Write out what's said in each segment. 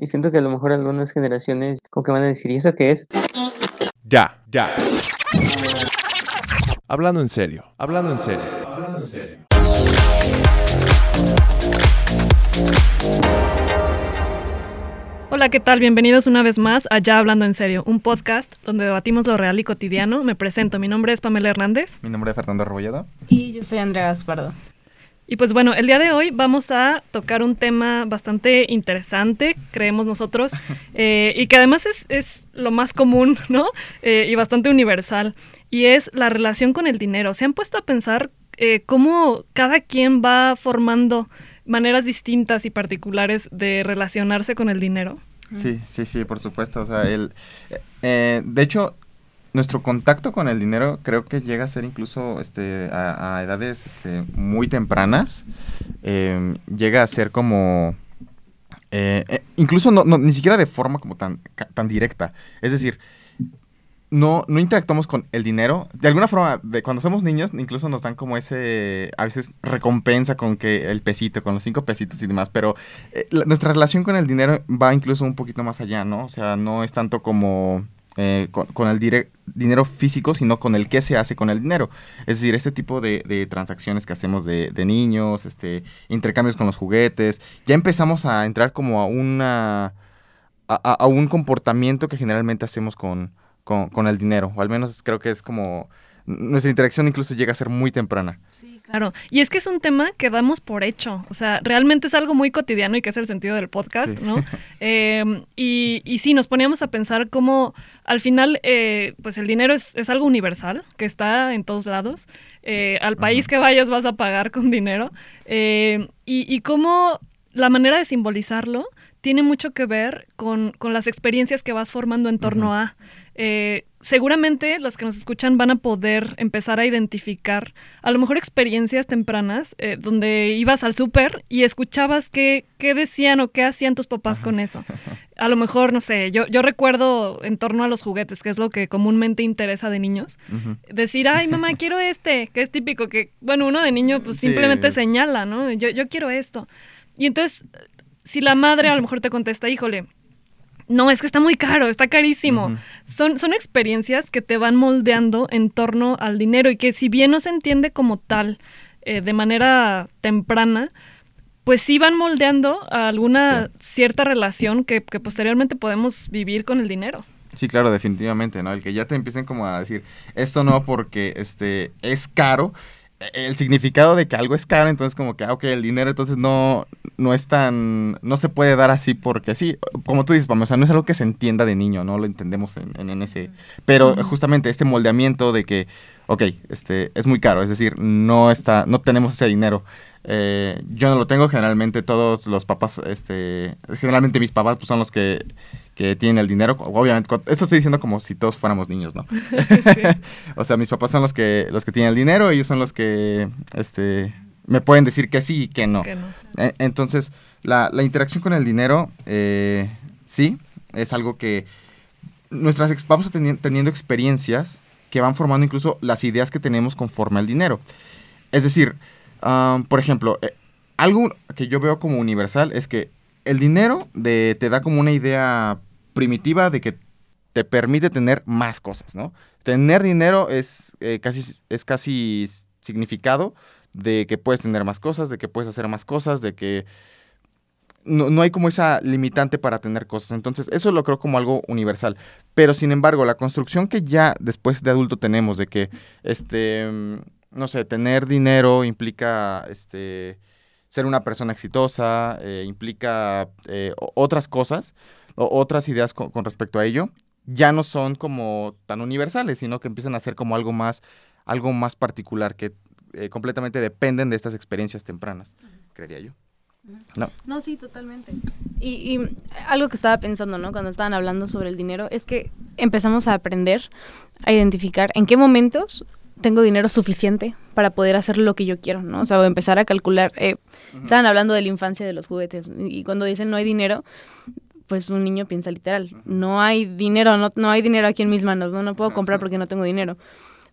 Y siento que a lo mejor algunas generaciones como que van a decir, ¿y eso qué es? Ya, ya. Hablando en serio, hablando en serio, hablando en serio. Hola, ¿qué tal? Bienvenidos una vez más a Ya Hablando en Serio, un podcast donde debatimos lo real y cotidiano. Me presento, mi nombre es Pamela Hernández. Mi nombre es Fernando Rebolledo. Y yo soy Andrea Gaspardo. Y pues bueno, el día de hoy vamos a tocar un tema bastante interesante, creemos nosotros, eh, y que además es, es, lo más común, ¿no? Eh, y bastante universal, y es la relación con el dinero. ¿Se han puesto a pensar eh, cómo cada quien va formando maneras distintas y particulares de relacionarse con el dinero? Sí, sí, sí, por supuesto. O sea, el, eh, de hecho, nuestro contacto con el dinero creo que llega a ser incluso este, a, edades este, muy tempranas. Eh, llega a ser como... eh, eh, incluso no, no- ni siquiera de forma como tan, tan directa. Es decir, no, no interactuamos con el dinero. De alguna forma, de cuando somos niños, incluso nos dan como ese, a veces, recompensa con que el pesito, con los cinco pesitos y demás. Pero eh, nuestra relación con el dinero va incluso un poquito más allá, ¿no? O sea, no es tanto como eh, con, el dinero físico, sino con el qué se hace con el dinero. Es decir, este tipo de, transacciones que hacemos de, de niños, este, intercambios con los juguetes, ya empezamos a entrar como a una... A, un comportamiento que generalmente hacemos con el dinero, o al menos creo que es como... Nuestra interacción incluso llega a ser muy temprana. Sí, claro. Y es que es un tema que damos por hecho. O sea, realmente es algo muy cotidiano y que es el sentido del podcast, Sí. ¿no? Eh, y, y sí, nos poníamos a pensar cómo al final, eh, pues el dinero es, es algo universal, que está en todos lados. Eh, al país que vayas vas a pagar con dinero. Eh, y, y cómo la manera de simbolizarlo tiene mucho que ver con, con las experiencias que vas formando en torno a. Eh, seguramente los que nos escuchan van a poder empezar a identificar a lo mejor experiencias tempranas eh, donde ibas al súper y escuchabas qué, qué decían o qué hacían tus papás con eso. A lo mejor, no sé, yo, yo recuerdo en torno a los juguetes, que es lo que comúnmente interesa de niños, decir, ay, mamá, quiero este, que es típico, que, bueno, uno de niño pues Sí. simplemente señala, ¿no? Yo, yo quiero esto. Y entonces, si la madre a lo mejor te contesta, híjole, no, es que está muy caro, está carísimo. Son, son experiencias que te van moldeando en torno al dinero y que si bien no se entiende como tal eh, de manera temprana, pues sí van moldeando a alguna cierta relación que, que posteriormente podemos vivir con el dinero. Sí, claro, definitivamente, ¿no? El que ya te empiecen como a decir, esto no porque este es caro, el significado de que algo es caro, entonces como que, ah, ok, el dinero entonces no, no es tan, no se puede dar así porque sí, como tú dices, vamos, o sea, no es algo que se entienda de niño, no lo entendemos en, en- en ese, pero justamente este moldeamiento de que, ok, este, es muy caro, es decir, no está, no tenemos ese dinero. Eh, yo no lo tengo, generalmente todos los papás, este, generalmente mis papás pues, son los que, que tienen el dinero. Obviamente, esto estoy diciendo como si todos fuéramos niños, ¿no? o sea, mis papás son los que, los que tienen el dinero, ellos son los que, este, me pueden decir que sí y que no. Que no. Eh, Entonces, la, la interacción con el dinero, eh, sí, es algo que nuestras vamos a teni- teniendo experiencias que van formando incluso las ideas que tenemos conforme al dinero. Es decir, am, por ejemplo, eh, algo que yo veo como universal es que el dinero te da como una idea primitiva de que te permite tener más cosas, ¿no? Tener dinero es, eh, casi, es casi significado de que puedes tener más cosas, de que puedes hacer más cosas, de que no, no hay como esa limitante para tener cosas. Entonces, eso lo creo como algo universal. Pero, sin embargo, la construcción que ya después de adulto tenemos de que, este, mm, no sé, tener dinero implica, este, ser una persona exitosa, eh, implica eh, otras cosas, o otras ideas con, con respecto a ello, ya no son como tan universales, sino que empiezan a ser como algo más, algo más particular, que eh, completamente dependen de estas experiencias tempranas, creería yo. No. No, sí, totalmente. Y, y algo que estaba pensando, ¿no? Cuando estaban hablando sobre el dinero, es que empezamos a aprender a identificar en qué momentos tengo dinero suficiente para poder hacer lo que yo quiero, ¿no? O sea, empezar a calcular. eh, Estaban hablando de la infancia de los juguetes y cuando dicen no hay dinero, pues un niño piensa literal, no hay dinero, no, no hay dinero aquí en mis manos, ¿no? No puedo comprar porque no tengo dinero.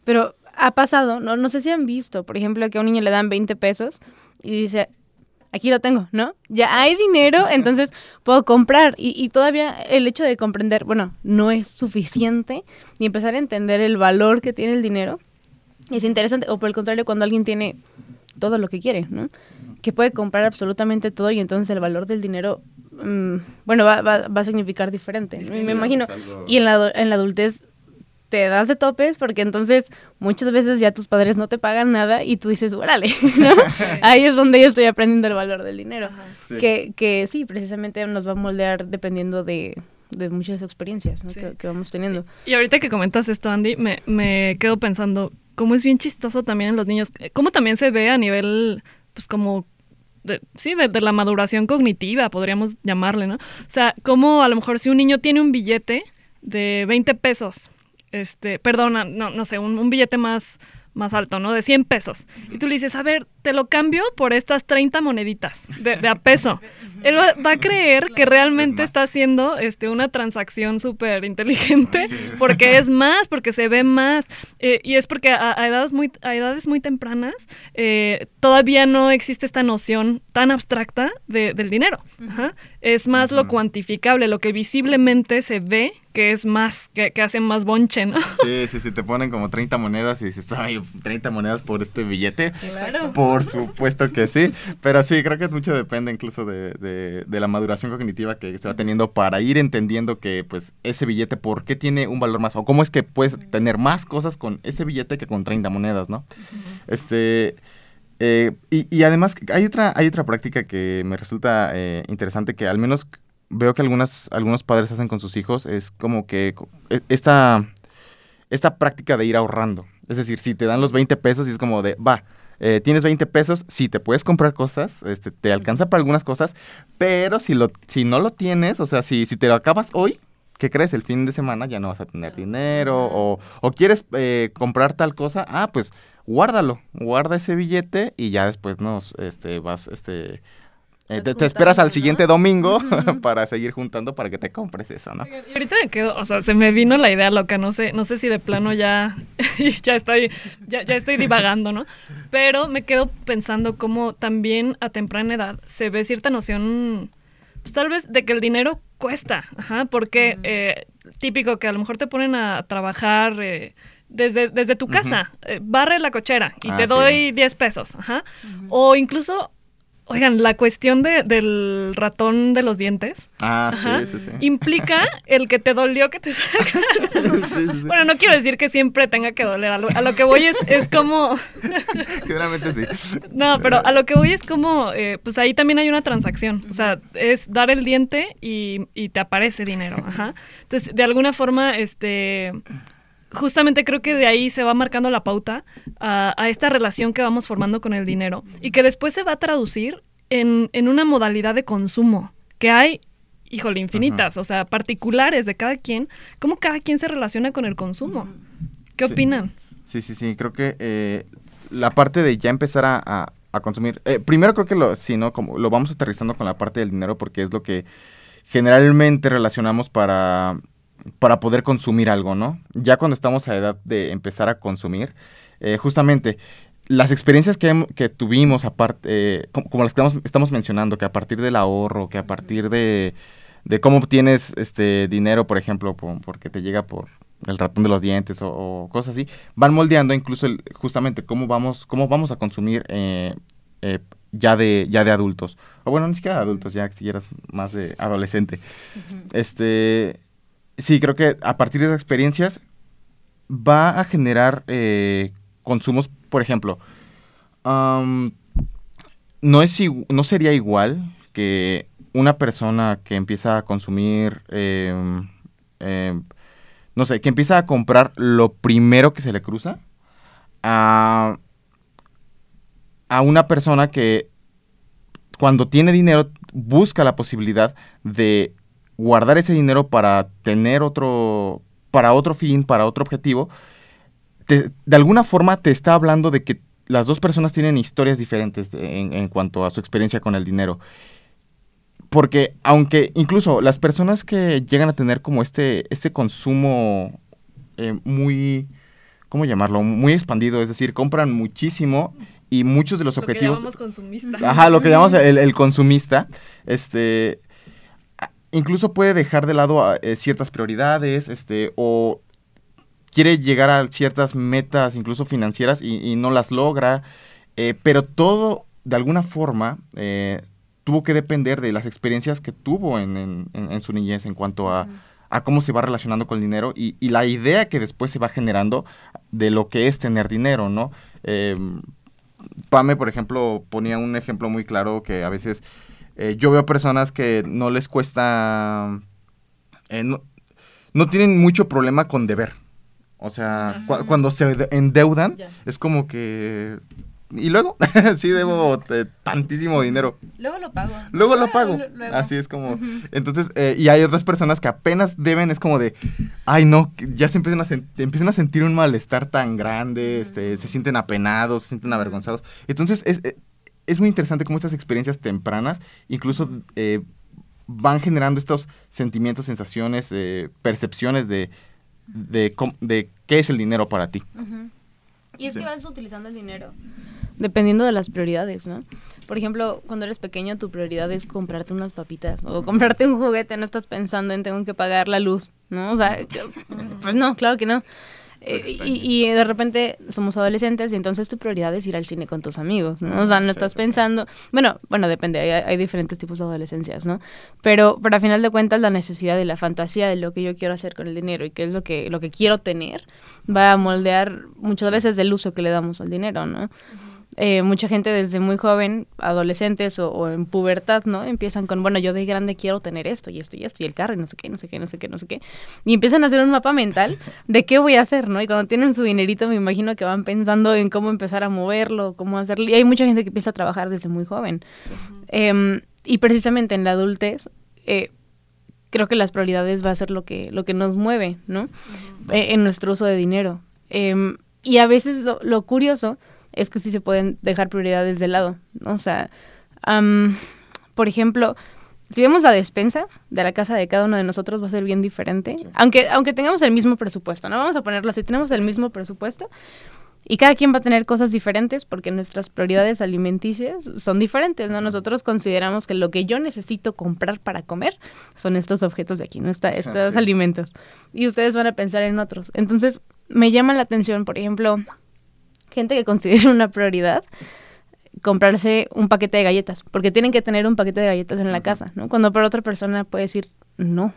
Pero ha pasado, no, no sé si han visto, por ejemplo, que a un niño le dan 20 pesos y dice, aquí lo tengo, ¿no? Ya hay dinero, entonces puedo comprar. Y, y todavía el hecho de comprender, bueno, no es suficiente y empezar a entender el valor que tiene el dinero es interesante. O por el contrario, cuando alguien tiene todo lo que quiere, ¿no? Que puede comprar absolutamente todo y entonces el valor del dinero, mm, bueno, va, va- va a significar diferente. ¿no? Y me imagino, y en la, en la adultez te das de topes porque entonces muchas veces ya tus padres no te pagan nada y tú dices, órale, ¿no? Ahí es donde yo estoy aprendiendo el valor del dinero. Sí. Que, que sí, precisamente nos va a moldear dependiendo de, de muchas experiencias ¿no? Sí. que, que vamos teniendo. Y ahorita que comentas esto, Andy, me, me quedo pensando, cómo es bien chistoso también en los niños, eh, cómo también se ve a nivel, pues como, de- sí, de, de la maduración cognitiva, podríamos llamarle, ¿no? O sea, cómo a lo mejor si un niño tiene un billete de 20 pesos, este, perdona, no, no sé, un, billete más, más alto, ¿no? De 100 pesos. Y tú le dices, a ver, te lo cambio por estas 30 moneditas de a peso. Él va, va a creer que realmente está haciendo este, una transacción súper inteligente porque es más, porque se ve más. eh, y es porque a, a edades, muy, a edades muy tempranas eh, todavía no existe esta noción tan abstracta de- del dinero. Ajá. Es más lo cuantificable, lo que visiblemente se ve que es más, que, que hace más bonche, ¿no? Sí, sí, sí, te ponen como 30 monedas y dices, ay, 30 monedas por este billete. Claro. Por supuesto que sí, pero sí, creo que mucho depende incluso de, de- de la maduración cognitiva que se va teniendo para ir entendiendo que pues ese billete, ¿por qué tiene un valor más? O cómo es que puedes tener más cosas con ese billete que con 30 monedas, ¿no? Este... eh, y, y además hay otra, hay otra práctica que me resulta eh, interesante que al menos veo que algunas, algunos padres hacen con sus hijos, es como que e- esta, esta práctica de ir ahorrando. Es decir, si te dan los 20 pesos y es como de, va, eh, tienes 20 pesos, sí te puedes comprar cosas, este, te alcanza para algunas cosas, pero si, lo, si no lo tienes, o sea, si, si te lo acabas hoy, ¿qué crees? El fin de semana ya no vas a tener dinero o, o quieres eh, comprar tal cosa, ah, pues guárdalo, guarda ese billete y ya después nos este, vas, este, eh, te, te esperas al siguiente domingo para seguir juntando para que te compres eso, ¿no? Y ahorita me quedo, o sea, se me vino la idea loca, no sé, no sé si de plano ya, ya estoy, ya, ya estoy divagando, ¿no? Pero me quedo pensando cómo también a temprana edad se ve cierta noción, pues tal vez de que el dinero cuesta, ajá, porque eh, típico que a lo mejor te ponen a trabajar eh, desde, desde tu casa, eh, barre la cochera y Ah, te sí. doy 10 pesos, ajá, o incluso... Oigan, la cuestión de, del ratón de los dientes, Ah, Ajá. sí, sí, sí. implica el que te dolió que te sacaron. Sí, sí, sí. Bueno, no quiero decir que siempre tenga que doler. A lo, a lo que voy es, es como. Generalmente sí. No, pero a lo que voy es como. eh, pues ahí también hay una transacción. O sea, es dar el diente y, y te aparece dinero. Ajá. Entonces, de alguna forma, este. Justamente creo que de ahí se va marcando la pauta a, a esta relación que vamos formando con el dinero y que después se va a traducir en, en una modalidad de consumo que hay, híjole, infinitas, o sea, particulares de cada quien, cómo cada quien se relaciona con el consumo. ¿Qué Sí. opinan? Sí, sí, sí, creo que eh, la parte de ya empezar a, a- a consumir, eh, primero creo que lo, sí, ¿no? Como lo vamos aterrizando con la parte del dinero porque es lo que generalmente relacionamos para, para poder consumir algo, ¿no? Ya cuando estamos a edad de empezar a consumir, eh, justamente las experiencias que, que tuvimos aparte, eh, como, como las que estamos, estamos mencionando, que a partir del ahorro, que a partir de, de cómo obtienes este dinero, por ejemplo, por- porque te llega por el ratón de los dientes o, o cosas así, van moldeando incluso el- justamente cómo vamos, cómo vamos a consumir eh, eh, ya de, ya de adultos. O bueno, ni siquiera de adultos, ya si eras más de adolescente. Este sí, creo que a partir de esas experiencias va a generar eh, consumos, por ejemplo, no, es, no sería igual que una persona que empieza a consumir, em, em, no sé, que empieza a comprar lo primero que se le cruza a, a una persona que cuando tiene dinero, busca la posibilidad de guardar ese dinero para tener otro, para otro fin, para otro objetivo, te- de alguna forma te está hablando de que las dos personas tienen historias diferentes de- en, en cuanto a su experiencia con el dinero. Porque aunque incluso las personas que llegan a tener como este, este consumo eh, muy, ¿cómo llamarlo? Muy expandido, es decir, compran muchísimo y muchos de los Lo que objetivos... llamamos consumista. Ajá, lo que llamamos el, el consumista, este, incluso puede dejar de lado eh, ciertas prioridades, este, o quiere llegar a ciertas metas, incluso financieras, y, y no las logra, eh, pero todo, de alguna forma, eh, tuvo que depender de las experiencias que tuvo en, en- en- en su niñez en cuanto a, a cómo se va relacionando con el dinero y, y la idea que después se va generando de lo que es tener dinero, ¿no? Em, Pame, por ejemplo, ponía un ejemplo muy claro que a veces eh, yo veo personas que no les cuesta, eh, no, no tienen mucho problema con deber. O sea, cu- cuando se de- endeudan, Ya. es como que... Y luego, sí debo eh, tantísimo dinero. Luego lo pago. Luego lo Ah, pago. luego. Así es como... Entonces, eh, y hay otras personas que apenas deben, es como de, ay no, ya se empiezan a, empiezan a sentir un malestar tan grande, este, se sienten apenados, se sienten avergonzados. Entonces, es, es muy interesante cómo estas experiencias tempranas incluso eh, van generando estos sentimientos, sensaciones, eh, percepciones de, de, de qué es el dinero para ti. Y es Sí. que vas utilizando el dinero. Dependiendo de las prioridades, ¿no? Por ejemplo, cuando eres pequeño, tu prioridad es comprarte unas papitas o comprarte un juguete, no estás pensando en tengo que pagar la luz, ¿no? O sea, pues no, claro que no. Eh, y, y de repente somos adolescentes y entonces tu prioridad es ir al cine con tus amigos, ¿no? O sea, no estás pensando, bueno, bueno, depende, hay, hay diferentes tipos de adolescencias, ¿no? Pero, pero a final de cuentas la necesidad y la fantasía de lo que yo quiero hacer con el dinero y qué es lo que, lo que quiero tener va a moldear muchas veces el uso que le damos al dinero, ¿no? Eh, mucha gente desde muy joven, adolescentes o, o en pubertad, ¿no? Empiezan con, bueno, yo de grande quiero tener esto y esto y esto y el carro y no sé qué, no sé qué, no sé qué, no sé qué. Y empiezan a hacer un mapa mental de qué voy a hacer, ¿no? Y cuando tienen su dinerito me imagino que van pensando en cómo empezar a moverlo, cómo hacerlo. Y hay mucha gente que empieza a trabajar desde muy joven. Em, y precisamente en la adultez, eh, creo que las prioridades va a ser lo que, lo que nos mueve, ¿no? Eh, en nuestro uso de dinero. Em, y a veces lo, lo curioso es que sí se pueden dejar prioridades de lado, ¿no? O sea, am, por ejemplo, si vemos la despensa de la casa de cada uno de nosotros va a ser bien diferente, aunque, aunque tengamos el mismo presupuesto, ¿no? Vamos a ponerlo así, tenemos el mismo presupuesto y cada quien va a tener cosas diferentes porque nuestras prioridades alimenticias son diferentes, ¿no? Nosotros consideramos que lo que yo necesito comprar para comer son estos objetos de aquí, ¿no? Esta- estos Sí. alimentos. Y ustedes van a pensar en otros. Entonces, me llama la atención, por ejemplo, gente que considera una prioridad comprarse un paquete de galletas, porque tienen que tener un paquete de galletas en la casa, ¿no? Cuando para otra persona puede decir, no,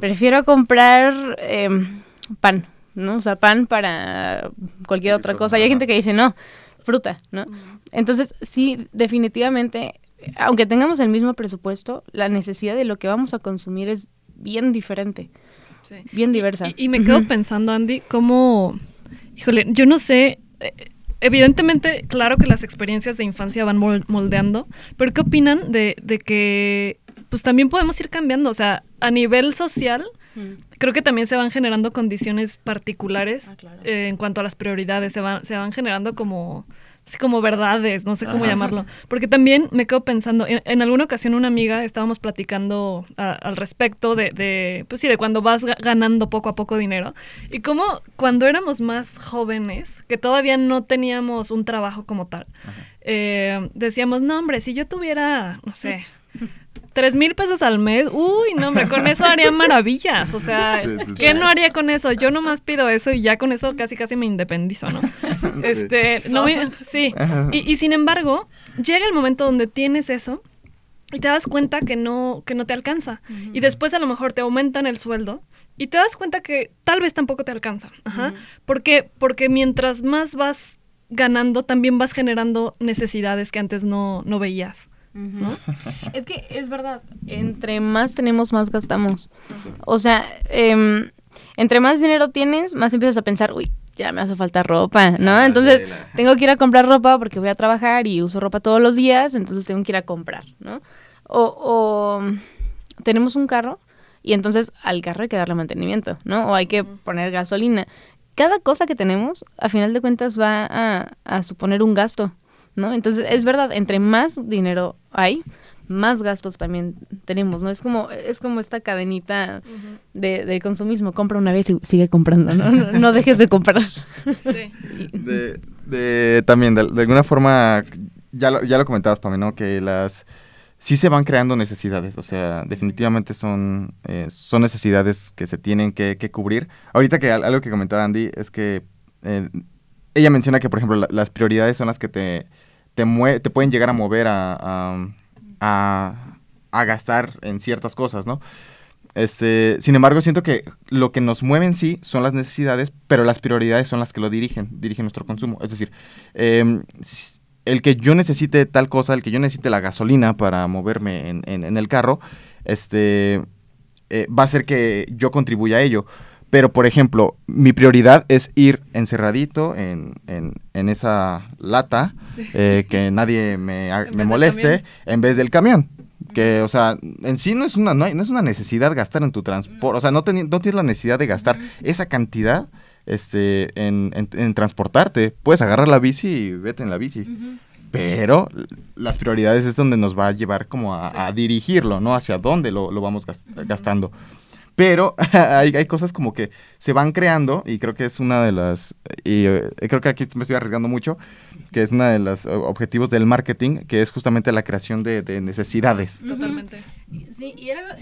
prefiero comprar em, pan, ¿no? O sea, pan para cualquier otra cosa. Y hay gente que dice, no, fruta, ¿no? Entonces, sí, definitivamente, aunque tengamos el mismo presupuesto, la necesidad de lo que vamos a consumir es bien diferente, Sí. bien diversa. Y, y me quedo pensando, Andy, cómo, híjole, yo no sé, evidentemente, claro que las experiencias de infancia van mol- moldeando, pero ¿qué opinan de, de que, pues también podemos ir cambiando? O sea, a nivel social, Mm. creo que también se van generando condiciones particulares Ah, claro. eh, en cuanto a las prioridades, se van, se van generando como, así como verdades, no sé cómo Ajá. llamarlo. Porque también me quedo pensando, en, en alguna ocasión una amiga estábamos platicando a- al respecto de, de, pues sí, de cuando vas ga- ganando poco a poco dinero y cómo cuando éramos más jóvenes, que todavía no teníamos un trabajo como tal, eh, decíamos, no hombre, si yo tuviera, no sé, tres mil pesos al mes, uy, no hombre, con eso haría maravillas, o sea, Sí, sí, ¿qué sí. no haría con eso? Yo nomás pido eso y ya con eso casi casi me independizo, ¿no? Este, no, sí. Y, y sin embargo, llega el momento donde tienes eso y te das cuenta que no, que no te alcanza. Y después a lo mejor te aumentan el sueldo y te das cuenta que tal vez tampoco te alcanza. Ajá. Porque, porque mientras más vas ganando, también vas generando necesidades que antes no, no veías. Es que es verdad, entre más tenemos, más gastamos. O sea, em, entre más dinero tienes, más empiezas a pensar, uy, ya me hace falta ropa, ¿no? Entonces tengo que ir a comprar ropa porque voy a trabajar y uso ropa todos los días, entonces tengo que ir a comprar, ¿no? O, o tenemos un carro y entonces al carro hay que darle mantenimiento, ¿no? O hay que poner gasolina. Cada cosa que tenemos, a final de cuentas, va a, a suponer un gasto, ¿no? Entonces, es verdad, entre más dinero hay, más gastos también tenemos, ¿no? Es como, es como esta cadenita de, de consumismo. Compra una vez y sigue comprando, ¿no? No, no dejes de comprar. Sí. De, de- también, de, de alguna forma, ya lo, ya lo comentabas, Pame, ¿no? Que las... Sí se van creando necesidades, o sea, definitivamente son, eh, son necesidades que se tienen que, que cubrir. Ahorita que al- algo que comentaba Andy es que eh, ella menciona que, por ejemplo, la- las prioridades son las que te, te, mue- te pueden llegar a mover a, a, a- gastar en ciertas cosas, ¿no? Este, sin embargo, siento que lo que nos mueve en sí son las necesidades, pero las prioridades son las que lo dirigen, dirigen nuestro consumo. Es decir, em, el que yo necesite tal cosa, el que yo necesite la gasolina para moverme en, en- en el carro, este, eh, va a hacer que yo contribuya a ello. Pero, por ejemplo, mi prioridad es ir encerradito en, en- en esa lata, eh, que nadie me, moleste, en vez del camión. Que, o sea, en sí no es una, no, hay- no es una necesidad gastar en tu transporte. O sea, no, teni- no tienes la necesidad de gastar esa cantidad este, en, en- en transportarte. Puedes agarrar la bici y vete en la bici. Pero las prioridades es donde nos va a llevar como a, a dirigirlo, ¿no? Hacia dónde lo, lo vamos gas- gastando. Pero hay, hay cosas como que se van creando y creo que es una de las, y eh, creo que aquí me estoy arriesgando mucho, que es una de los eh, objetivos del marketing, que es justamente la creación de, de necesidades. Totalmente. Sí, y era,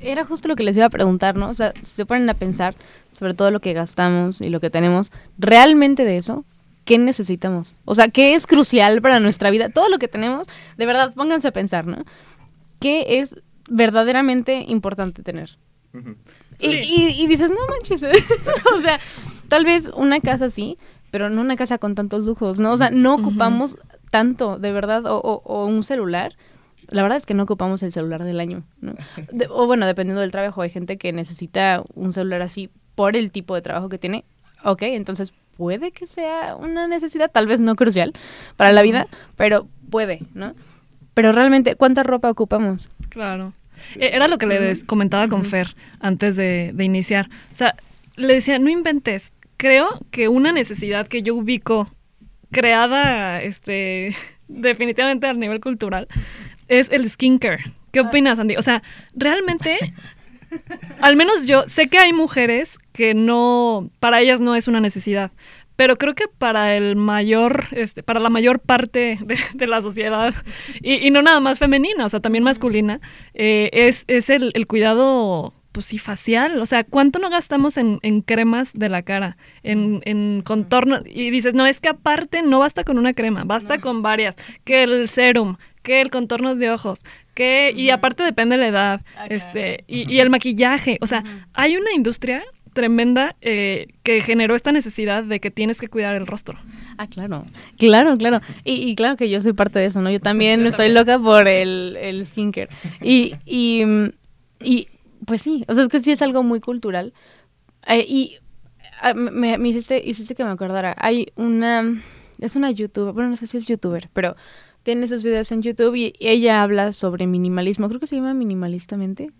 era justo lo que les iba a preguntar, ¿no? O sea, si se ponen a pensar sobre todo lo que gastamos y lo que tenemos, ¿realmente de eso? ¿Qué necesitamos? O sea, ¿qué es crucial para nuestra vida? Todo lo que tenemos, de verdad, pónganse a pensar, ¿no? ¿Qué es verdaderamente importante tener? Y, Sí. y- y dices, no manches, o sea, tal vez una casa sí, pero no una casa con tantos lujos, ¿no? O sea, no ocupamos tanto, de verdad, o, o- o un celular. La verdad es que no ocupamos el celular del año, ¿no? De- o bueno, dependiendo del trabajo, hay gente que necesita un celular así por el tipo de trabajo que tiene. Ok, entonces puede que sea una necesidad, tal vez no crucial para la vida, pero puede, ¿no? Pero realmente, ¿cuánta ropa ocupamos? Claro. Era lo que le comentaba con Fer antes de, de iniciar. O sea, le decía, no inventes. Creo que una necesidad que yo ubico creada, este, definitivamente a nivel cultural, es el skincare. ¿Qué opinas, Andy? O sea, realmente, al menos yo sé que hay mujeres que no, para ellas no es una necesidad, pero creo que para el mayor, este, para la mayor parte de, de la sociedad, y, y no nada más femenina, o sea, también masculina, eh, es, es el, el cuidado, pues sí, facial. O sea, ¿cuánto no gastamos en, en cremas de la cara, en, en contorno? Y dices, no, es que aparte no basta con una crema, basta con varias, que el serum, que el contorno de ojos, que, y aparte depende de la edad, este, y, y el maquillaje. O sea, hay una industria tremenda eh, que generó esta necesidad de que tienes que cuidar el rostro. Ah, claro. Claro, claro. Y, y claro que yo soy parte de eso, ¿no? Yo también estoy loca por el, el skincare. Y, y, y, pues sí, o sea, es que sí es algo muy cultural. Eh, y ah, me, me hiciste, hiciste que me acordara. Hay una, es una youtuber, bueno, no sé si es youtuber, pero tiene esos videos en YouTube y ella habla sobre minimalismo. Creo que se llama minimalistamente.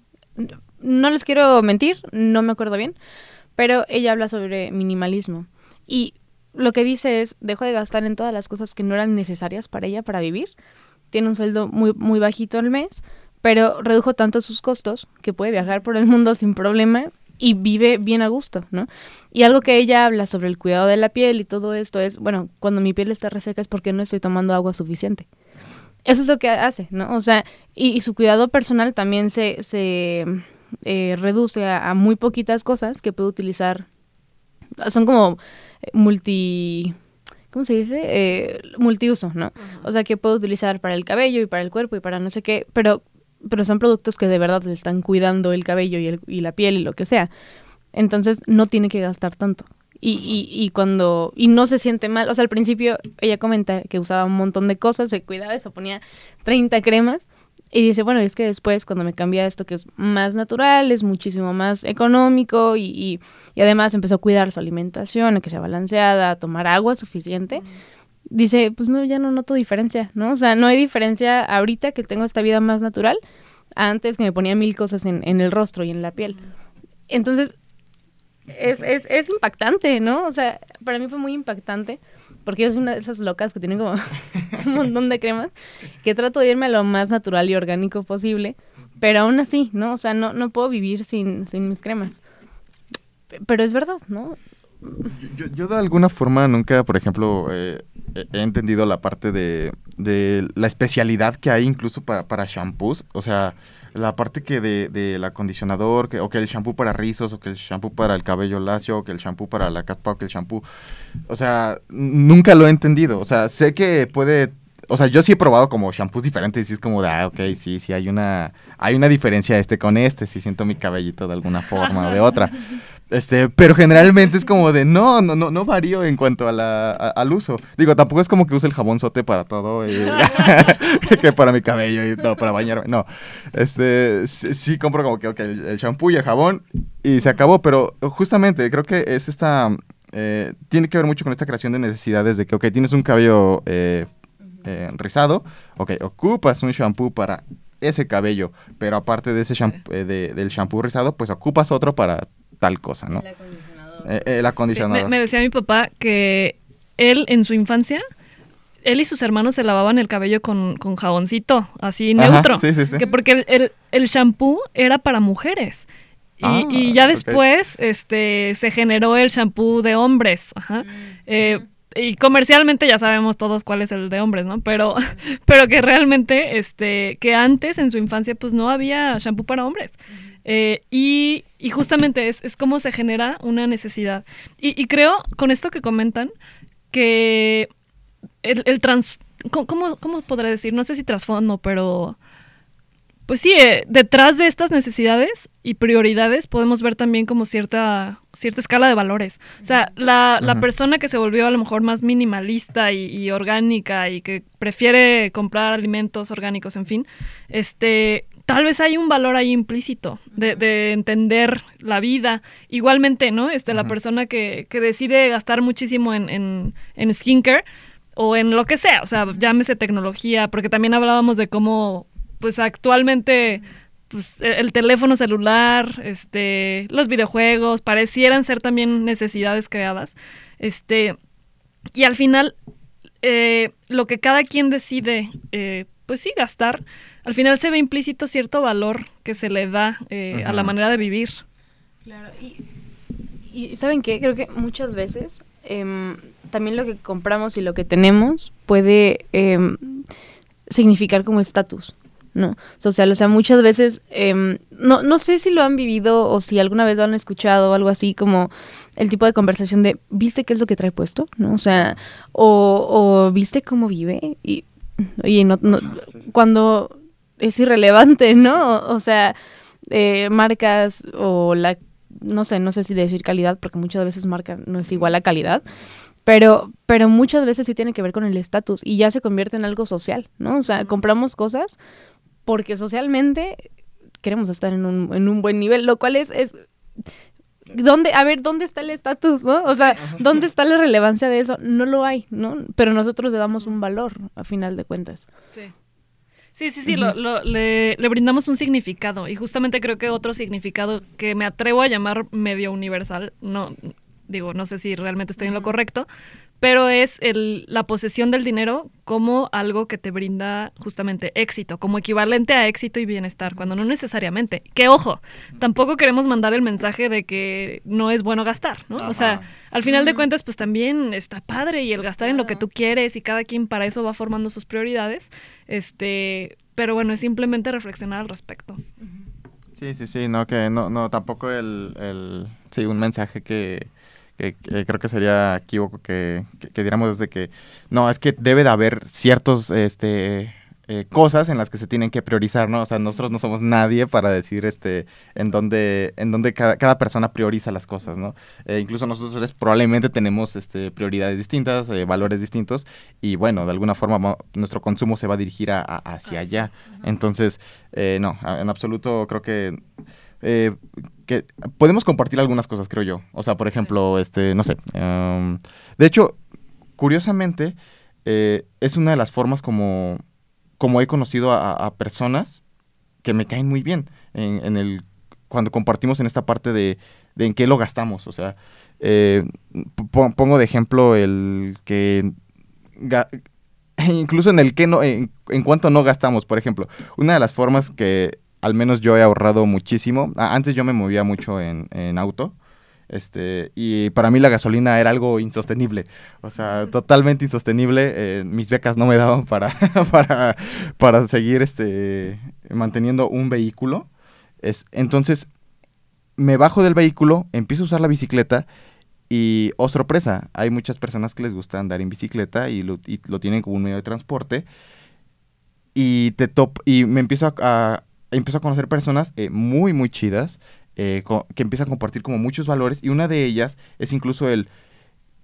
No les quiero mentir, no me acuerdo bien, pero ella habla sobre minimalismo. Y lo que dice es, dejó de gastar en todas las cosas que no eran necesarias para ella para vivir. Tiene un sueldo muy, muy bajito al mes, pero redujo tanto sus costos que puede viajar por el mundo sin problema y vive bien a gusto, ¿no? Y algo que ella habla sobre el cuidado de la piel y todo esto es, bueno, cuando mi piel está reseca es porque no estoy tomando agua suficiente. Eso es lo que hace, ¿no? O sea, y, y su cuidado personal también se, se eh, reduce a, a muy poquitas cosas que puede utilizar. Son como eh, multi... ¿Cómo se dice? Eh, multiuso, ¿no? O sea, que puede utilizar para el cabello y para el cuerpo y para no sé qué, pero, pero son productos que de verdad le están cuidando el cabello y, el- y la piel y lo que sea. Entonces no tiene que gastar tanto. Y, y, y cuando y no se siente mal, o sea, al principio ella comenta que usaba un montón de cosas, se cuidaba, se ponía 30 cremas Y dice, bueno, es que después cuando me cambia esto que es más natural, es muchísimo más económico y, y, y además empezó a cuidar su alimentación, que sea balanceada, a tomar agua suficiente. Dice, pues no, ya no noto diferencia, ¿no? O sea, no hay diferencia ahorita que tengo esta vida más natural, antes que me ponía mil cosas en, en el rostro y en la piel. Entonces, es, es, es impactante, ¿no? O sea, para mí fue muy impactante porque yo soy una de esas locas que tienen como un montón de cremas, que trato de irme a lo más natural y orgánico posible, pero aún así, ¿no? O sea, no, no puedo vivir sin, sin mis cremas. Pero es verdad, ¿no? Yo, yo de alguna forma nunca, por ejemplo, eh, he- he entendido la parte de, de la especialidad que hay incluso para, para shampoos. O sea, la parte que de, del acondicionador, que, o que el shampoo para rizos, o que el shampoo para el cabello lacio, o que el shampoo para la caspa, o que el shampoo... O sea, nunca lo he entendido. O sea, sé que puede... O sea, yo sí he probado como shampoos diferentes y es como de, ah, ok, sí, sí, hay una, hay una diferencia este con este, sí siento mi cabellito de alguna forma o de otra. Este, pero generalmente es como de no, no, no, no varío en cuanto a al uso. Digo, tampoco es como que use el jabón sote para todo y que para mi cabello y no, para bañarme. No. Este, sí, compro como que ok, el, shampoo y el jabón y se acabó, pero justamente creo que es esta eh, tiene que ver mucho con esta creación de necesidades de que ok, tienes un cabello eh, eh, rizado, ok, ocupas un shampoo para ese cabello, pero aparte de ese shampoo, eh, de- del shampoo rizado, pues ocupas otro para tal cosa, ¿no? Eh, eh, el Sí, acondicionador. me, me decía mi papá que él en su infancia, él y sus hermanos se lavaban el cabello con, con jaboncito, así Ajá, neutro. sí, sí, sí. Que porque el, el, el shampoo era para mujeres. Y, Ah, y ya después este, se generó el shampoo de hombres. Ajá. Eh, y comercialmente ya sabemos todos cuál es el de hombres, ¿no? Pero, pero que realmente, este, que antes en su infancia pues no había shampoo para hombres. Eh, y, y justamente es, es como se genera una necesidad. Y, y creo, con esto que comentan, que el, el trans... ¿cómo- ¿Cómo, cómo podré decir? No sé si trasfondo, pero... Pues sí, eh, detrás de estas necesidades y prioridades podemos ver también como cierta, cierta escala de valores. O sea, la, la persona que se volvió a lo mejor más minimalista y, y orgánica y que prefiere comprar alimentos orgánicos, en fin, este, tal vez hay un valor ahí implícito de, de entender la vida. Igualmente, ¿no? Este, la persona que, que decide gastar muchísimo en, en, en skincare o en lo que sea, o sea, llámese tecnología, porque también hablábamos de cómo, pues actualmente, pues e- el teléfono celular, este, los videojuegos, parecieran ser también necesidades creadas, este, y al final, eh, lo que cada quien decide, eh, pues sí, gastar, al final se ve implícito cierto valor que se le da eh, a la manera de vivir. Claro, y, y ¿saben qué? Creo que muchas veces em, también lo que compramos y lo que tenemos puede em, significar como estatus, ¿no? Social, o sea, muchas veces, em, no, no sé si lo han vivido o si alguna vez lo han escuchado o algo así, como el tipo de conversación de, ¿viste qué es lo que trae puesto? ¿No? O sea, o, o ¿viste cómo vive? Y, oye, no, no, cuando es irrelevante, ¿no? O, o sea, eh, marcas o la, no sé, no sé si decir calidad, porque muchas veces marca no es igual a calidad, pero, pero muchas veces sí tiene que ver con el estatus y ya se convierte en algo social, ¿no? O sea, compramos cosas porque socialmente queremos estar en un, en un buen nivel, lo cual es, es ¿Dónde, a ver, ¿dónde está el estatus, no? O sea, ¿dónde está la relevancia de eso? No lo hay, ¿no? Pero nosotros le damos un valor, a final de cuentas. Sí. Sí, sí, sí, lo- lo- le, le brindamos un significado y justamente creo que otro significado que me atrevo a llamar medio universal, no digo, no sé si realmente estoy en lo correcto, pero es el, la posesión del dinero como algo que te brinda justamente éxito, como equivalente a éxito y bienestar, cuando no necesariamente. Que ojo, tampoco queremos mandar el mensaje de que no es bueno gastar, ¿no? O sea, al final de cuentas, pues también está padre y el gastar en lo que tú quieres y cada quien para eso va formando sus prioridades. Este, pero bueno, es simplemente reflexionar al respecto. Sí, sí, sí, no, que no, no, tampoco el, el sí, un mensaje que, que creo que sería equívoco que, que, que diéramos de que, no, es que debe de haber ciertos, este, eh, cosas en las que se tienen que priorizar, ¿no? O sea, nosotros no somos nadie para decir este en dónde, en dónde cada, cada persona prioriza las cosas, ¿no? Eh, incluso nosotros probablemente tenemos este, prioridades distintas, eh, valores distintos, y bueno, de alguna forma nuestro consumo se va a dirigir a- a- hacia allá. Entonces, eh, no, en absoluto creo que eh, que podemos compartir algunas cosas, creo yo. O sea, por ejemplo, este, no sé. em, de hecho, curiosamente, eh, es una de las formas como, como he conocido a, personas que me caen muy bien en, el cuando compartimos en esta parte de, de en qué lo gastamos. O sea, eh, po- pongo de ejemplo el que incluso en el que no, en cuanto no gastamos, por ejemplo, una de las formas que al menos yo he ahorrado muchísimo, antes yo me movía mucho en, en auto, este, y para mí la gasolina era algo insostenible, o sea, totalmente insostenible, eh, mis becas no me daban para, para, para seguir este, manteniendo un vehículo, es, entonces me bajo del vehículo, empiezo a usar la bicicleta y, oh sorpresa, hay muchas personas que les gusta andar en bicicleta y lo, y lo tienen como un medio de transporte. Y, te top, y me empiezo a, a- empiezo a conocer personas eh, muy, muy chidas eh, que empiezan a compartir como muchos valores. Y una de ellas es incluso el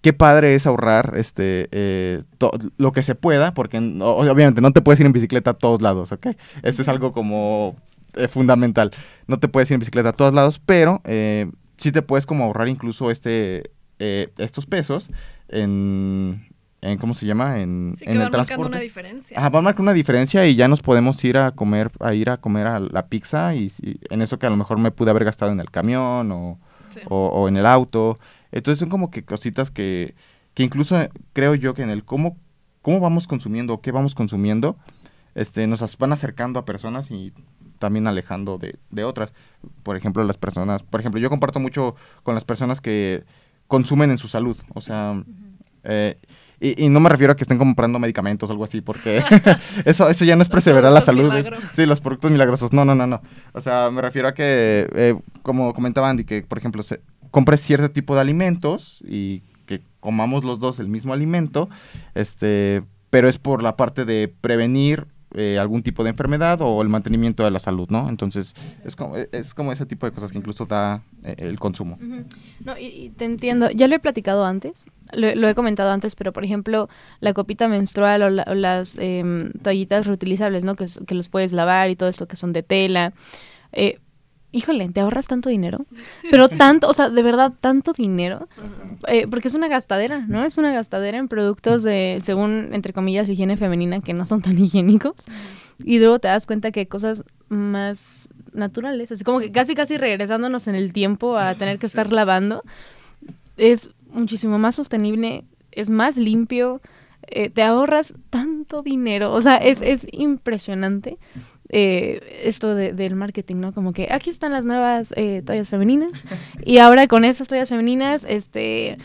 qué padre es ahorrar este eh, lo que se pueda, porque no- obviamente no te puedes ir en bicicleta a todos lados, ¿ok? Esto es algo como eh, fundamental. No te puedes ir en bicicleta a todos lados, pero eh, sí te puedes como ahorrar incluso este estos pesos en, en ¿cómo se llama? En, Sí, que en van el marcando transporte. una diferencia. Ajá, va a marcar una diferencia y ya nos podemos ir a comer, a ir a comer a la pizza y, en eso que a lo mejor me pude haber gastado en el camión o, Sí. o, o en el auto. Entonces son como que cositas que, que incluso creo yo que en el cómo, cómo vamos consumiendo, qué vamos consumiendo, este, nos van acercando a personas y también alejando de, de otras. Por ejemplo, las personas, por ejemplo, yo comparto mucho con las personas que consumen en su salud. O sea, eh, y, y no me refiero a que estén comprando medicamentos o algo así, porque eso, eso ya no es perseverar la salud. sí, los productos milagrosos. No, no, no, no. O sea, me refiero a que, eh, como comentaba Andy, que por ejemplo, se, compres cierto tipo de alimentos y que comamos los dos el mismo alimento, este, pero es por la parte de prevenir eh, algún tipo de enfermedad o el mantenimiento de la salud, ¿no? Entonces, es como, es como ese tipo de cosas que incluso da eh, el consumo. No, y, y te entiendo. Ya lo he platicado antes, lo, lo he comentado antes, pero por ejemplo, la copita menstrual o, la- o las em, toallitas reutilizables, ¿no? Que, que los puedes lavar y todo esto que son de tela. Eh, híjole, te ahorras tanto dinero, pero tanto, o sea, de verdad, tanto dinero, eh, porque es una gastadera, ¿no? Es una gastadera en productos de, según, entre comillas, higiene femenina que no son tan higiénicos. Y luego te das cuenta que hay cosas más naturales, así como que casi, casi regresándonos en el tiempo a tener que estar lavando, es muchísimo más sostenible, es más limpio, eh, te ahorras tanto dinero, o sea, es, es impresionante eh, esto de- del marketing, ¿no? Como que aquí están las nuevas eh, toallas femeninas y ahora con esas toallas femeninas, este...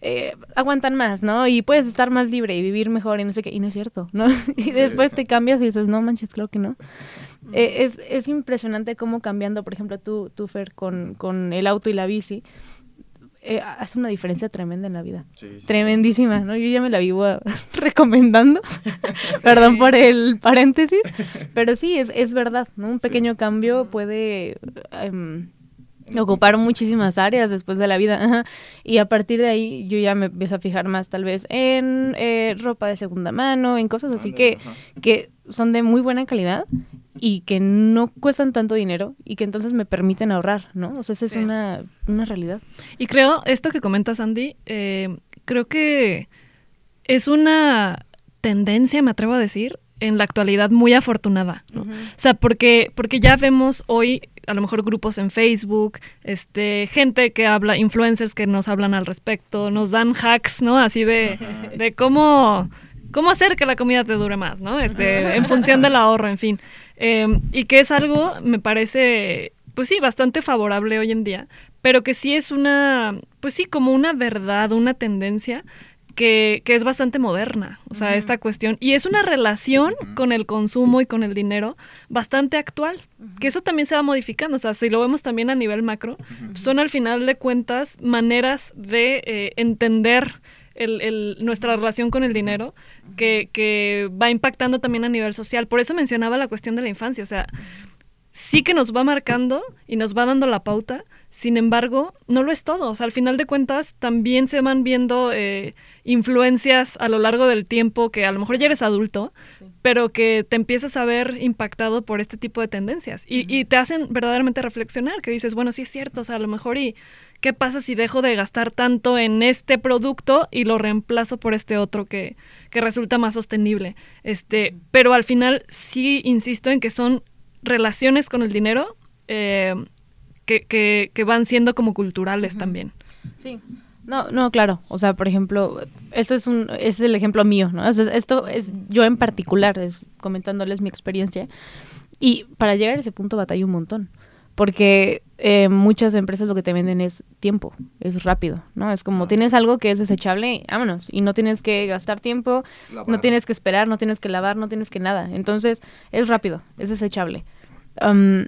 eh, aguantan más, ¿no? Y puedes estar más libre y vivir mejor y no sé qué, y no es cierto, ¿no? Y después te cambias y dices, no manches, creo que no. Eh, es, es impresionante cómo cambiando, por ejemplo, tú, tú Fer, con, con el auto y la bici, eh, hace una diferencia tremenda en la vida. Tremendísima, ¿no? Yo ya me la vivo ah, recomendando. Perdón por el paréntesis. Pero sí, es, es verdad, ¿no? Un pequeño cambio puede em, ocupar muchísimas áreas después de la vida. Y a partir de ahí yo ya me empiezo a fijar más tal vez en eh, ropa de segunda mano, en cosas así que, que son de muy buena calidad y que no cuestan tanto dinero y que entonces me permiten ahorrar, ¿no? O sea, esa Sí. es una, una realidad. Y creo, esto que comentas, Andy, eh, creo que es una tendencia, me atrevo a decir, en la actualidad muy afortunada. ¿no? O sea, porque, porque ya vemos hoy a lo mejor grupos en Facebook, este, gente que habla, influencers que nos hablan al respecto, nos dan hacks, ¿no? Así de, de cómo, cómo hacer que la comida te dure más, ¿no? Este, en función del ahorro, en fin. Eh, y que es algo, me parece, pues sí, bastante favorable hoy en día, pero que sí es una, pues sí, como una verdad, una tendencia que, que es bastante moderna, o sea, esta cuestión. Y es una relación con el consumo y con el dinero bastante actual, que eso también se va modificando, o sea, si lo vemos también a nivel macro, son al final de cuentas maneras de eh, entender el- el- nuestra relación con el dinero que, que va impactando también a nivel social. Por eso mencionaba la cuestión de la infancia, o sea, sí que nos va marcando y nos va dando la pauta, sin embargo, no lo es todo. O sea, al final de cuentas, también se van viendo eh, influencias a lo largo del tiempo que a lo mejor ya eres adulto, pero que te empiezas a ver impactado por este tipo de tendencias y, y te hacen verdaderamente reflexionar, que dices, bueno, sí es cierto, o sea, a lo mejor y qué pasa si dejo de gastar tanto en este producto y lo reemplazo por este otro que, que resulta más sostenible. Este, pero al final sí insisto en que son relaciones con el dinero eh, que, que- que van siendo como culturales también. Sí. No, no, claro. O sea, por ejemplo, esto es un, es el ejemplo mío, ¿no? O sea, esto es yo en particular, es comentándoles mi experiencia. Y para llegar a ese punto batalla un montón. Porque eh, muchas empresas lo que te venden es tiempo, es rápido, ¿no? Es como tienes algo que es desechable, vámonos. Y no tienes que gastar tiempo, no tienes que esperar, no tienes que lavar, no tienes que nada. Entonces, es rápido, es desechable. Am,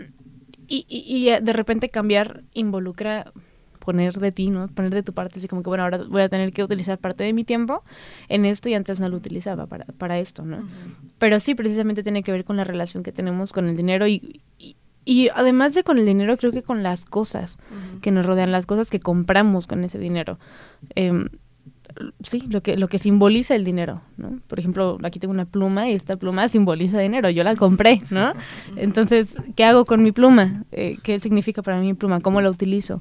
y, y- y, de repente cambiar involucra poner de ti, ¿no? Poner de tu parte, así como que, bueno, ahora voy a tener que utilizar parte de mi tiempo en esto y antes no lo utilizaba para, para esto, ¿no? Pero sí, precisamente tiene que ver con la relación que tenemos con el dinero y, y, y además de con el dinero, creo que con las cosas que nos rodean, las cosas que compramos con ese dinero. Em, sí, lo que, lo que simboliza el dinero, ¿no? Por ejemplo, aquí tengo una pluma y esta pluma simboliza dinero, yo la compré, ¿no? Entonces, ¿qué hago con mi pluma? Eh, ¿Qué significa para mí mi pluma? ¿Cómo la utilizo?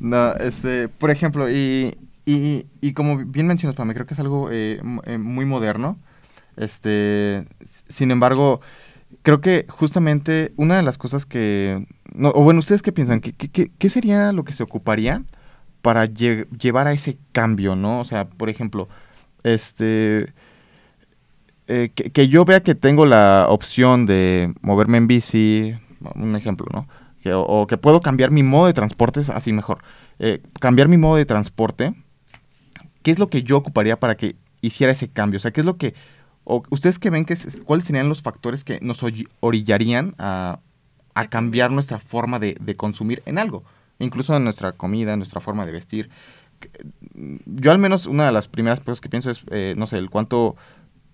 No, este, por ejemplo, y, y, y como bien mencionas, Pame, creo que es algo eh, eh, muy moderno. Este, sin embargo, creo que justamente una de las cosas que, no, o bueno, ¿ustedes qué piensan? ¿Qué, qué- qué- sería lo que se ocuparía para lle- llevar a ese cambio, no? O sea, por ejemplo, este, eh, que, que yo vea que tengo la opción de moverme en bici, un ejemplo, ¿no? O, que puedo cambiar mi modo de transporte, así mejor. Eh, cambiar mi modo de transporte, ¿qué es lo que yo ocuparía para que hiciera ese cambio? O sea, ¿qué es lo que... O, ¿Ustedes que ven cuáles serían los factores que nos orillarían a, a cambiar nuestra forma de, de consumir en algo? Incluso en nuestra comida, en nuestra forma de vestir. Que- Yo al menos una de las primeras cosas que pienso es, eh, no sé, el cuánto,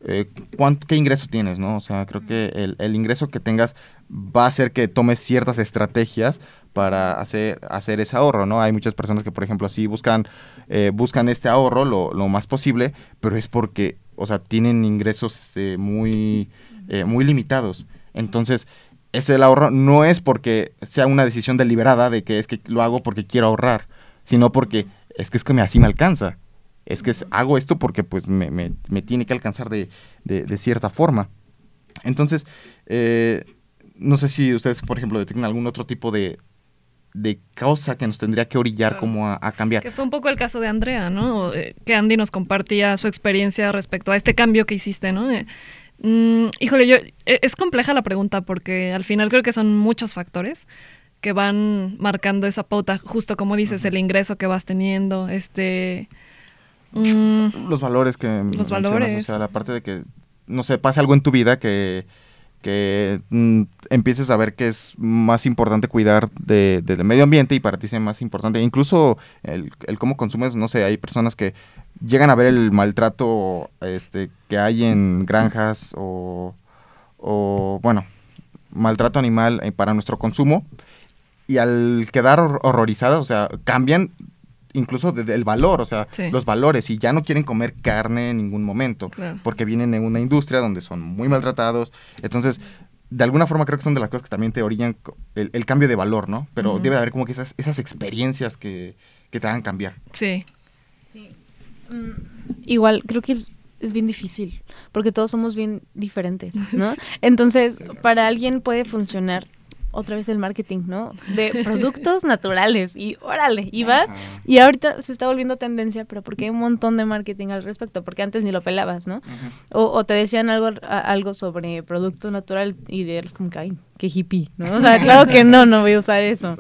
eh, cuánto, qué ingreso tienes, ¿no? O sea, creo que el, el ingreso que tengas va a hacer que tomes ciertas estrategias para hacer, hacer ese ahorro, ¿no? Hay muchas personas que, por ejemplo, sí buscan, eh, buscan este ahorro lo, lo más posible, pero es porque, o sea, tienen ingresos este, muy, eh, muy limitados. Entonces, ese el ahorro no es porque sea una decisión deliberada de que es que lo hago porque quiero ahorrar, sino porque es que es que me, así me alcanza. Es que es- hago esto porque pues me, me- me tiene que alcanzar de, de- de cierta forma. Entonces, eh, no sé si ustedes, por ejemplo, detectan algún otro tipo de, de causa que nos tendría que orillar Claro. como a, a cambiar. Que fue un poco el caso de Andrea, ¿no? Eh, Que Andy nos compartía su experiencia respecto a este cambio que hiciste, ¿no? Eh, mm, híjole, yo, e- es compleja la pregunta porque al final creo que son muchos factores que van marcando esa pauta, justo como dices, el ingreso que vas teniendo, este... mm, Los valores que mencionas, valores. O sea, la parte de que, no sé, pase algo en tu vida que, que mm, empieces a ver que es más importante cuidar de- del medio ambiente y para ti sea más importante. Incluso el, el cómo consumes, no sé, hay personas que llegan a ver el maltrato este, que hay en granjas o, o, bueno, maltrato animal eh, para nuestro consumo y al quedar hor- horrorizadas, o sea, cambian incluso desde el valor, o sea, Sí. los valores y ya no quieren comer carne en ningún momento Claro. porque vienen en una industria donde son muy maltratados. Entonces, de alguna forma creo que son de las cosas que también te orillan el, el cambio de valor, ¿no? Pero Ujú. debe de haber como que esas, esas experiencias que, que te hagan cambiar. sí, Mm, Igual, creo que es, es bien difícil, porque todos somos bien diferentes, ¿no? Entonces, para alguien puede funcionar otra vez el marketing, ¿no? De productos naturales y órale, y vas, y ahorita se está volviendo tendencia, pero porque hay un montón de marketing al respecto, porque antes ni lo pelabas, ¿no? O, o te decían algo, a- algo sobre producto natural y de eres como que, ay, qué hippie, ¿no? O sea, claro que no, no voy a usar eso.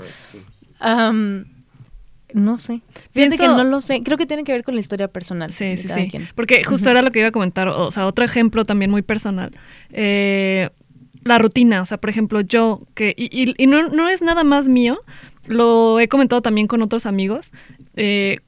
No sé. Fíjate Pienso- que no lo sé. Creo que tiene que ver con la historia personal. Sí, sí, sí. quien. Porque justo era lo que iba a comentar, o sea, otro ejemplo también muy personal. Eh, la rutina, o sea, por ejemplo, yo, que, y, y- y no, no es nada más mío, lo he comentado también con otros amigos, eh,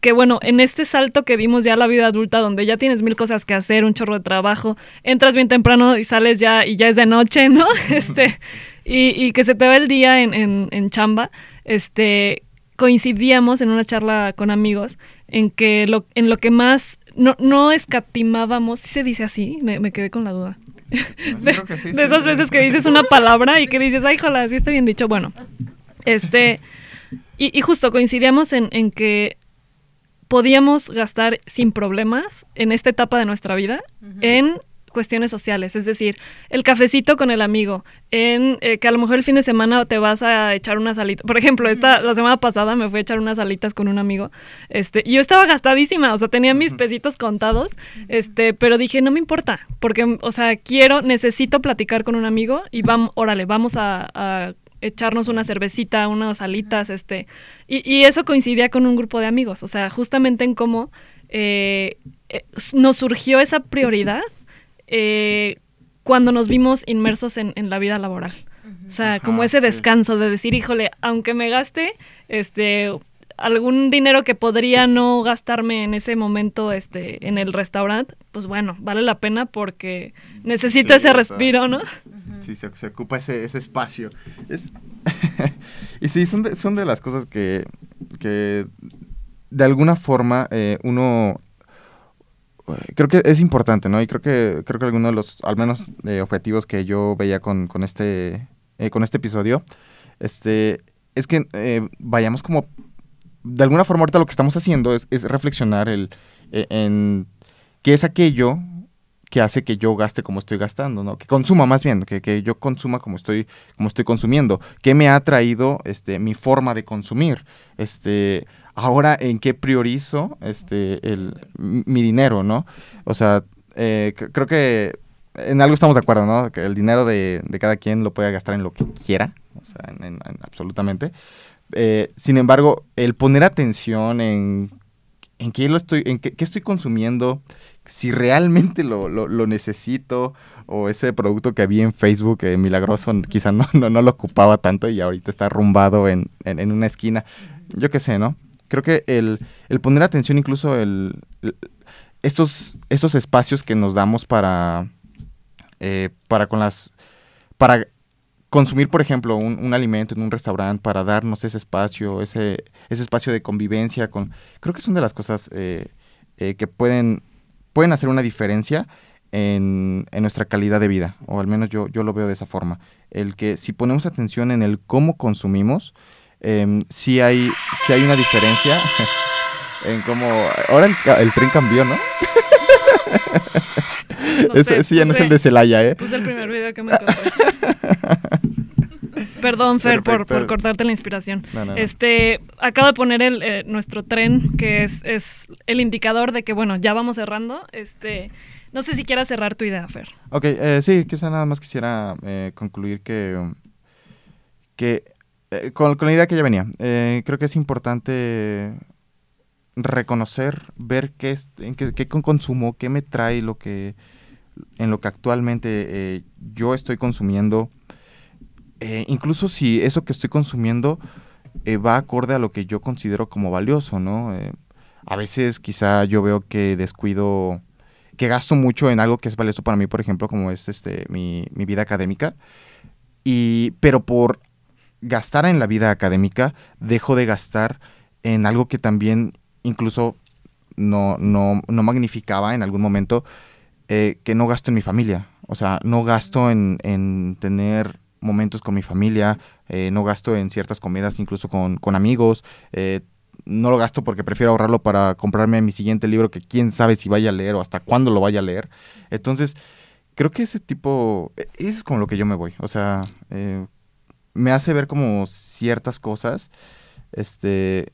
que bueno, en este salto que dimos ya a la vida adulta, donde ya tienes mil cosas que hacer, un chorro de trabajo, entras bien temprano y sales ya y ya es de noche, ¿no? Este, y, y que se te va el día en, en, en chamba, este, coincidíamos en una charla con amigos en que lo, en lo que más no, no escatimábamos, ¿sí se dice así? Me, me quedé con la duda. De, creo que sí, de sí, esas veces que dices una palabra y que dices, ay, jola, sí está bien dicho. Bueno, este, y, y justo coincidíamos en, en que podíamos gastar sin problemas en esta etapa de nuestra vida en cuestiones sociales, es decir, el cafecito con el amigo, en eh, que a lo mejor el fin de semana te vas a echar unas alitas. Por ejemplo, esta la semana pasada me fui a echar unas alitas con un amigo. Este, y yo estaba gastadísima, o sea, tenía mis pesitos contados, este, pero dije, no me importa, porque o sea, quiero, necesito platicar con un amigo y vamos, órale, vamos a, a echarnos una cervecita, unas alitas, este, y, y eso coincidía con un grupo de amigos, o sea, justamente en cómo eh, eh, nos surgió esa prioridad eh, cuando nos vimos inmersos en, en la vida laboral. O sea, Ajá, como ese sí. descanso de decir, híjole, aunque me gaste, este, algún dinero que podría no gastarme en ese momento, este, en el restaurante, pues bueno, vale la pena porque necesito Sí, ese respiro, ¿no? Sí, se, se ocupa ese, ese espacio. Es- y sí, son de, son de las cosas que, que de alguna forma eh, uno creo que es importante, ¿no? Y creo que creo que alguno de los, al menos, eh, objetivos que yo veía con, con este eh, con este episodio, este, es que eh, vayamos como, de alguna forma ahorita lo que estamos haciendo es, reflexionar el, eh, en qué es aquello que hace que yo gaste como estoy gastando, ¿no? Que consuma más bien, que, que yo consuma como estoy, como estoy consumiendo. ¿Qué me ha traído este, mi forma de consumir? Este, ahora, ¿en qué priorizo este, el, mi dinero, no? O sea, eh, creo que en algo estamos de acuerdo, ¿no? Que el dinero de, de cada quien lo puede gastar en lo que quiera, o sea, en, en- en absolutamente. Eh, sin embargo, el poner atención en, en qué lo estoy, en qué, qué estoy consumiendo, si realmente lo, lo- lo necesito, o ese producto que vi en Facebook, eh, milagroso, quizá no, no, no lo ocupaba tanto y ahorita está arrumbado en, en- en una esquina. Yo qué sé, ¿no? Creo que el, el poner atención, incluso el, estos, estos espacios que nos damos para, eh, para con las, para consumir, por ejemplo, un, un alimento en un restaurante, para darnos ese espacio, ese, ese espacio de convivencia con, creo que son de las cosas eh, eh, que pueden, pueden hacer una diferencia en, en nuestra calidad de vida, o al menos yo, yo lo veo de esa forma. El que si ponemos atención en el cómo consumimos, em, sí, hay, sí hay una diferencia en cómo... Ahora el, tren cambió, ¿no? No Ese sé, ya no es el de Celaya, ¿eh? Puse el primer video que me encontré. Perdón, Fer, por, cortarte la inspiración. No, no, no. Este, acabo de poner el, eh, nuestro tren, que es, es el indicador de que, bueno, ya vamos cerrando. Este, no sé si quieras cerrar tu idea, Fer. Ok, eh, sí, quizá nada más quisiera eh, concluir que, que eh, con, la idea que ya venía, eh, creo que es importante reconocer, ver qué, es, en qué, qué con- consumo, qué me trae lo que, en lo que actualmente eh, yo estoy consumiendo, incluso si eso que estoy consumiendo va acorde a lo que yo considero como valioso, ¿no? A veces quizá yo veo que descuido que gasto mucho en algo que es valioso para mí, por ejemplo, como es este mi, mi vida académica. Y, pero por gastar en la vida académica, dejo de gastar en algo que también incluso no, no, no magnificaba en algún momento, eh, que no gasto en mi familia. O sea, no gasto en, en tener momentos con mi familia, eh, no gasto en ciertas comidas incluso con, con amigos, eh, no lo gasto porque prefiero ahorrarlo para comprarme mi siguiente libro que quién sabe si vaya a leer o hasta cuándo lo vaya a leer. Entonces, creo que ese tipo, e- es con lo que yo me voy. O sea, eh, me hace ver como ciertas cosas, este,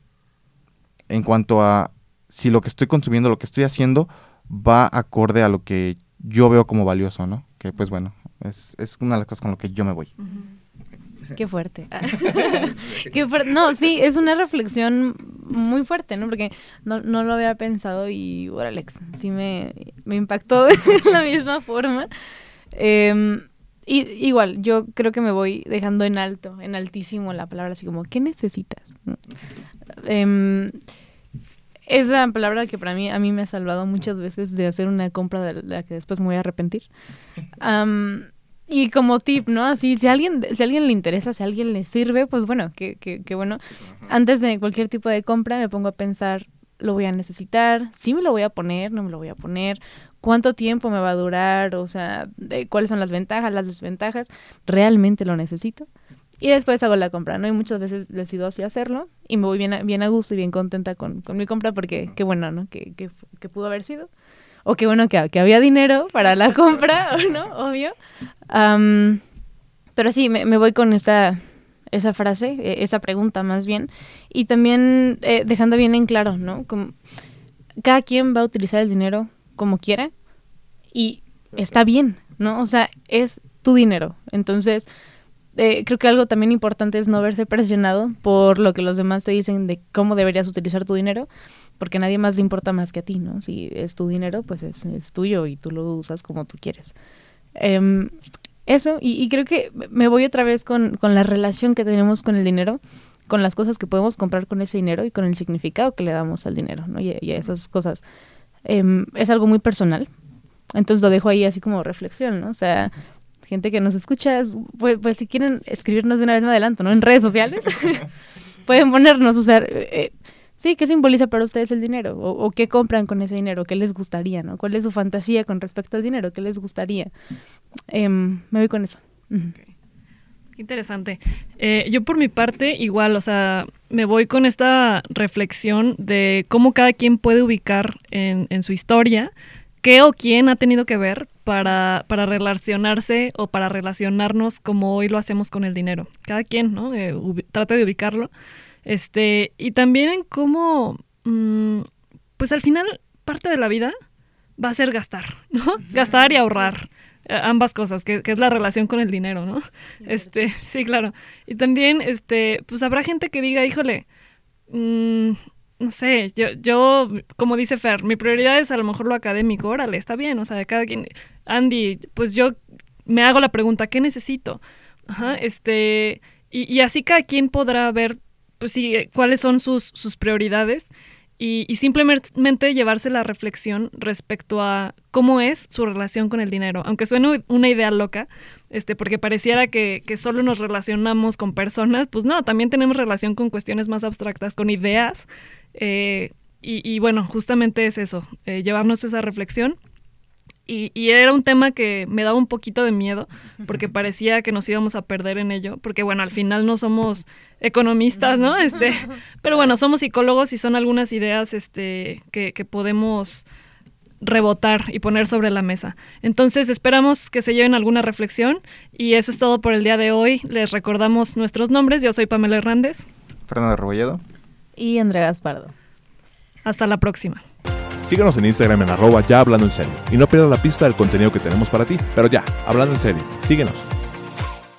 en cuanto a si lo que estoy consumiendo, lo que estoy haciendo, va acorde a lo que yo veo como valioso, ¿no? Que pues bueno, es, es una de las cosas con lo que yo me voy. Qué fuerte. Qué fuer- No, sí, es una reflexión muy fuerte, ¿no? Porque no, no lo había pensado y, bueno, Alex, sí me, me impactó de la misma forma. Em, y, igual, yo creo que me voy dejando en alto, en altísimo la palabra, así como, ¿qué necesitas? Em, es la palabra que para mí, a mí me ha salvado muchas veces de hacer una compra de la que después me voy a arrepentir. Am, y como tip, ¿no? Así, si a alguien, si a alguien le interesa, si a alguien le sirve, pues bueno, que, que, que bueno. Antes de cualquier tipo de compra me pongo a pensar, ¿lo voy a necesitar? ¿Sí me lo voy a poner? ¿No me lo voy a poner? ¿Cuánto tiempo me va a durar? O sea, de cuáles son las ventajas, las desventajas. ¿Realmente lo necesito? Y después hago la compra, ¿no? Y muchas veces decido así hacerlo y me voy bien a, bien a gusto y bien contenta con, con mi compra porque qué bueno, ¿no? Que, que, que pudo haber sido. O qué bueno que, que había dinero para la compra, ¿no? Obvio. Am, pero sí, me, me voy con esa, esa frase, eh, esa pregunta más bien. Y también eh, dejando bien en claro, ¿no? Como, cada quien va a utilizar el dinero como quiera y está bien, ¿no? O sea, es tu dinero. Entonces, eh, creo que algo también importante es no verse presionado por lo que los demás te dicen de cómo deberías utilizar tu dinero, porque a nadie más le importa más que a ti, ¿no? Si es tu dinero, pues es, es tuyo y tú lo usas como tú quieres. Em, eso, y, y creo que me voy otra vez con, con la relación que tenemos con el dinero, con las cosas que podemos comprar con ese dinero y con el significado que le damos al dinero, ¿no? Y, y a esas cosas. Em, es algo muy personal. Entonces lo dejo ahí así como reflexión, ¿no? O sea, gente que nos escucha, es- pues, pues si quieren escribirnos de una vez me adelanto, ¿no? En redes sociales, pueden ponernos, o sea, eh, sí, ¿qué simboliza para ustedes el dinero? O, o qué compran con ese dinero? ¿Qué les gustaría, no? ¿Cuál es su fantasía con respecto al dinero? ¿Qué les gustaría? Em, me voy con eso. Ujú. Interesante. Eh, yo por mi parte, igual, o sea, me voy con esta reflexión de cómo cada quien puede ubicar en, en su historia qué o quién ha tenido que ver para, para relacionarse o para relacionarnos como hoy lo hacemos con el dinero. Cada quien, ¿no? Eh, trate de ubicarlo. Este, y también en cómo, mm, pues al final, parte de la vida va a ser gastar, ¿no? Gastar y ahorrar. Eh, ambas cosas, que, que es la relación con el dinero, ¿no? Este, sí, claro. Y también, este, pues habrá gente que diga, híjole, mm, no sé, yo, yo, como dice Fer, mi prioridad es a lo mejor lo académico, órale, está bien, o sea, cada quien, Andy, pues yo me hago la pregunta, ¿qué necesito? Ajá, este, y, y así cada quien podrá ver, pues sí, eh, cuáles son sus, sus prioridades y, y simplemente llevarse la reflexión respecto a cómo es su relación con el dinero, aunque suene una idea loca, este, porque pareciera que, que solo nos relacionamos con personas, pues no, también tenemos relación con cuestiones más abstractas, con ideas, eh, y, y bueno, justamente es eso, eh, llevarnos esa reflexión. Y, y era un tema que me daba un poquito de miedo, porque parecía que nos íbamos a perder en ello, porque bueno, al final no somos economistas, ¿no? Este, pero bueno, somos psicólogos y son algunas ideas este, que, que podemos rebotar y poner sobre la mesa. Entonces esperamos que se lleven alguna reflexión y eso es todo por el día de hoy. Les recordamos nuestros nombres. Yo soy Pamela Hernández. Fernando Rebolledo. Y Andrea Gaspardo. Hasta la próxima. Síguenos en Instagram en arroba ya hablando en serio. Y no pierdas la pista del contenido que tenemos para ti. Pero ya, hablando en serio, síguenos.